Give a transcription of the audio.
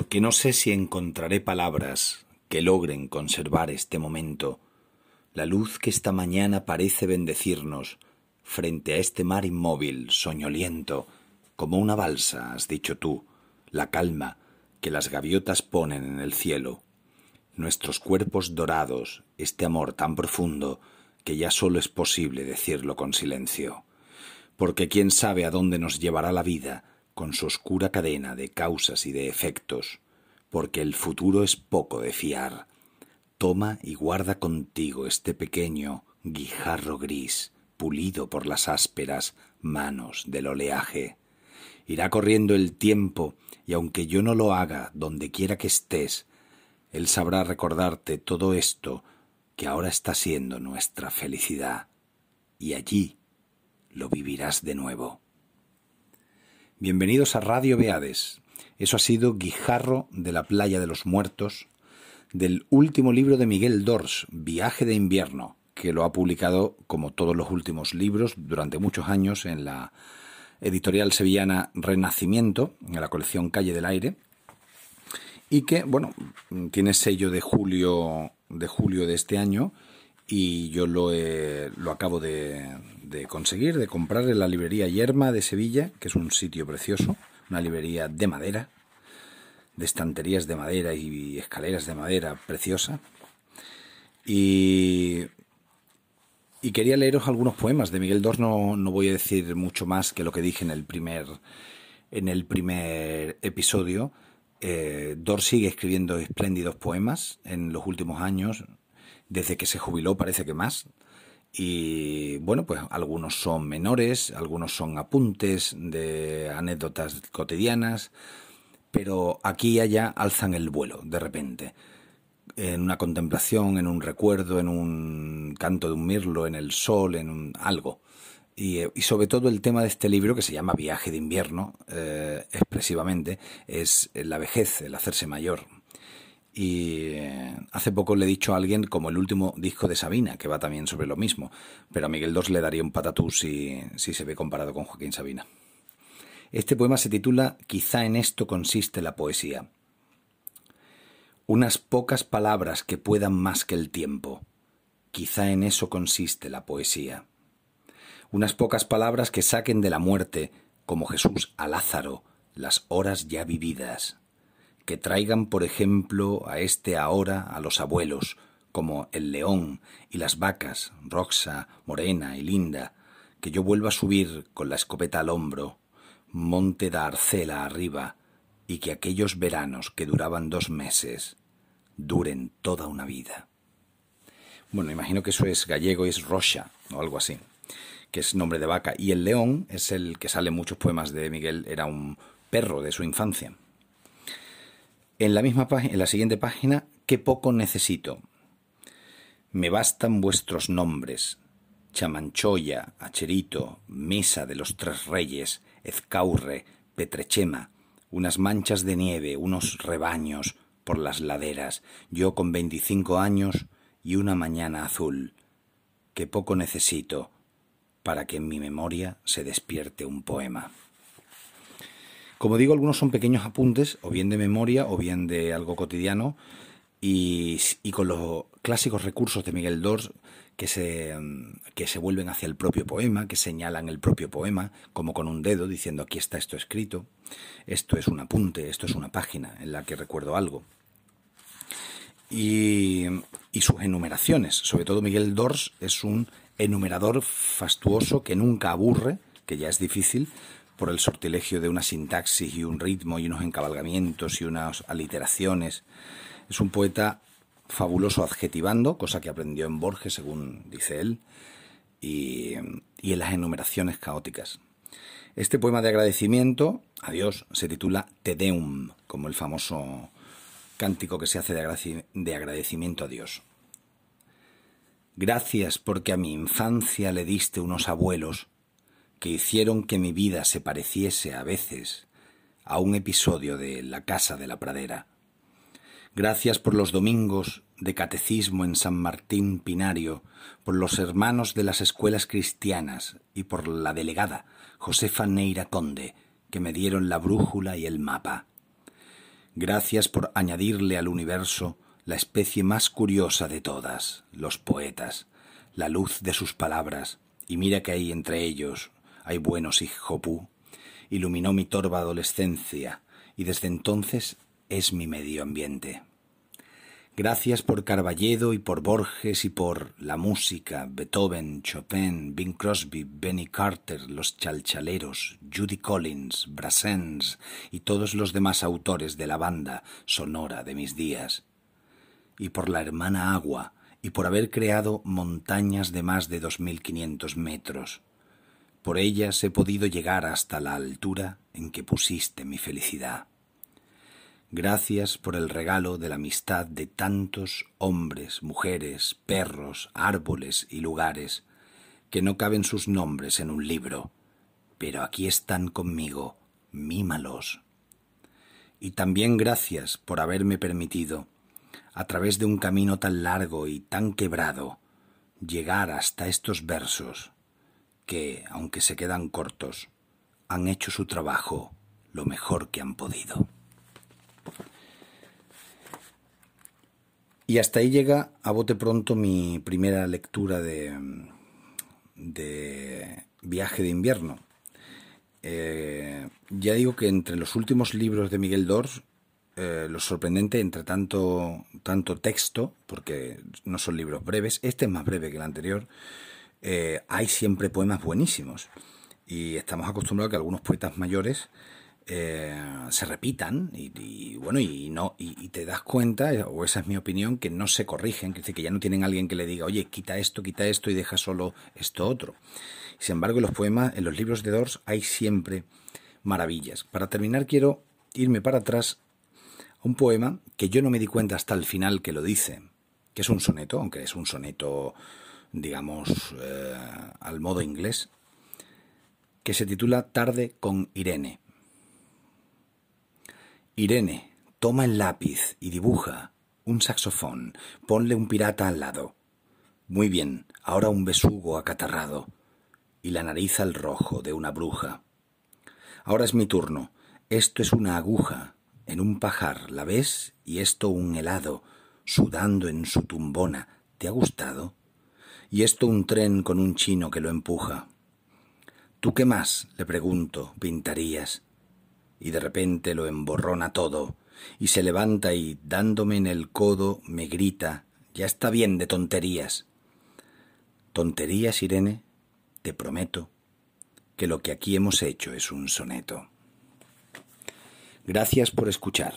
porque no sé si encontraré palabras que logren conservar este momento, la luz que esta mañana parece bendecirnos frente a este mar inmóvil, soñoliento, como una balsa, has dicho tú, la calma que las gaviotas ponen en el cielo, nuestros cuerpos dorados, este amor tan profundo que ya solo es posible decirlo con silencio, porque quién sabe a dónde nos llevará la vida con su oscura cadena de causas y de efectos, porque el futuro es poco de fiar. Toma y guarda contigo este pequeño guijarro gris, pulido por las ásperas manos del oleaje. Irá corriendo el tiempo, y aunque yo no lo haga donde quiera que estés, Él sabrá recordarte todo esto que ahora está siendo nuestra felicidad, y allí lo vivirás de nuevo. Bienvenidos a Radio Beades. Eso ha sido Guijarro de la Playa de los Muertos, del último libro de Miguel Dors, Viaje de invierno, que lo ha publicado, como todos los últimos libros, durante muchos años en la editorial sevillana Renacimiento, en la colección Calle del Aire, y que, bueno, tiene sello de julio de, julio de este año y yo lo, lo acabo de, de conseguir, de comprar en la librería Yerma de Sevilla, que es un sitio precioso, una librería de madera, de estanterías de madera y escaleras de madera preciosa. Y, y quería leeros algunos poemas. De Miguel Dors no, no, voy a decir mucho más que lo que dije en el primer, en el primer episodio. Eh, Dors sigue escribiendo espléndidos poemas en los últimos años, desde que se jubiló parece que más. Y bueno, pues algunos son menores, algunos son apuntes de anécdotas cotidianas, pero aquí y allá alzan el vuelo de repente. En una contemplación, en un recuerdo, en un canto de un mirlo, en el sol, en un algo. Y, y sobre todo el tema de este libro, que se llama Viaje de invierno, eh, expresivamente, es la vejez, el hacerse mayor, y eh, hace poco le he dicho a alguien como el último disco de Sabina, que va también sobre lo mismo, pero a Miguel II le daría un patatús si, si se ve comparado con Joaquín Sabina. Este poema se titula Quizá en esto consiste la poesía. Unas pocas palabras que puedan más que el tiempo. Quizá en eso consiste la poesía. Unas pocas palabras que saquen de la muerte, como Jesús a Lázaro, las horas ya vividas que traigan, por ejemplo, a este ahora a los abuelos, como el león y las vacas, Roxa, Morena y Linda, que yo vuelva a subir con la escopeta al hombro, monte de Arcela arriba, y que aquellos veranos que duraban dos meses duren toda una vida. Bueno, imagino que eso es gallego y es Rocha, o algo así, que es nombre de vaca. Y el león es el que sale en muchos poemas de Miguel, era un perro de su infancia. En la misma en la siguiente página, qué poco necesito. Me bastan vuestros nombres. Chamanchoya, Acherito, Mesa de los Tres Reyes, Ezcaurre, Petrechema, unas manchas de nieve, unos rebaños por las laderas, yo con veinticinco años y una mañana azul. Qué poco necesito para que en mi memoria se despierte un poema. Como digo, algunos son pequeños apuntes, o bien de memoria, o bien de algo cotidiano, y, con los clásicos recursos de Miguel Dors que se, que se vuelven hacia el propio poema, que señalan el propio poema, como con un dedo, diciendo aquí está esto escrito, esto es un apunte, esto es una página en la que recuerdo algo. Y sus enumeraciones, sobre todo Miguel Dors es un enumerador fastuoso que nunca aburre, que ya es difícil, por el sortilegio de una sintaxis y un ritmo y unos encabalgamientos y unas aliteraciones. Es un poeta fabuloso adjetivando, cosa que aprendió en Borges, según dice él, y, en las enumeraciones caóticas. Este poema de agradecimiento a Dios se titula Te Deum, como el famoso cántico que se hace de agradecimiento a Dios. Gracias porque a mi infancia le diste unos abuelos que hicieron que mi vida se pareciese a veces a un episodio de La Casa de la Pradera. Gracias por los domingos de catecismo en San Martín Pinario, por los hermanos de las escuelas cristianas y por la delegada Josefa Neira Conde, que me dieron la brújula y el mapa. Gracias por añadirle al universo la especie más curiosa de todas, los poetas, la luz de sus palabras, y mira que hay entre ellos, hay buenos hijopú, iluminó mi torva adolescencia, y desde entonces es mi medio ambiente. Gracias por Carballedo y por Borges y por la música, Beethoven, Chopin, Bing Crosby, Benny Carter, los chalchaleros, Judy Collins, Brassens y todos los demás autores de la banda sonora de mis días. Y por la hermana agua y por haber creado montañas de más de dos mil quinientos metros. Por ellas he podido llegar hasta la altura en que pusiste mi felicidad. Gracias por el regalo de la amistad de tantos hombres, mujeres, perros, árboles y lugares, que no caben sus nombres en un libro, pero aquí están conmigo, mímalos. Y también gracias por haberme permitido, a través de un camino tan largo y tan quebrado, llegar hasta estos versos, que, aunque se quedan cortos, han hecho su trabajo lo mejor que han podido. Y hasta ahí llega a bote pronto mi primera lectura de, de Viaje de invierno. Eh, ya digo que entre los últimos libros de Miguel Dors, eh, lo sorprendente entre tanto, tanto texto, porque no son libros breves, este es más breve que el anterior, eh, hay siempre poemas buenísimos. Y estamos acostumbrados a que algunos poetas mayores eh, se repitan y, bueno y no y, te das cuenta o esa es mi opinión que no se corrigen que, que ya no tienen alguien que le diga oye quita esto quita esto y deja solo esto otro sin embargo en los poemas en los libros de Dors hay siempre maravillas para terminar quiero irme para atrás a un poema que yo no me di cuenta hasta el final que lo dice que es un soneto aunque es un soneto digamos eh, al modo inglés que se titula Tarde con Irene Irene, toma el lápiz y dibuja un saxofón. Ponle un pirata al lado. Muy bien, ahora un besugo acatarrado y la nariz al rojo de una bruja. Ahora es mi turno. Esto es una aguja en un pajar, ¿la ves? Y esto un helado, sudando en su tumbona. ¿Te ha gustado? Y esto un tren con un chino que lo empuja. ¿Tú qué más? le pregunto, pintarías y de repente lo emborrona todo, y se levanta y, dándome en el codo, me grita Ya está bien de tonterías. ¿Tonterías, Irene? Te prometo que lo que aquí hemos hecho es un soneto. Gracias por escuchar.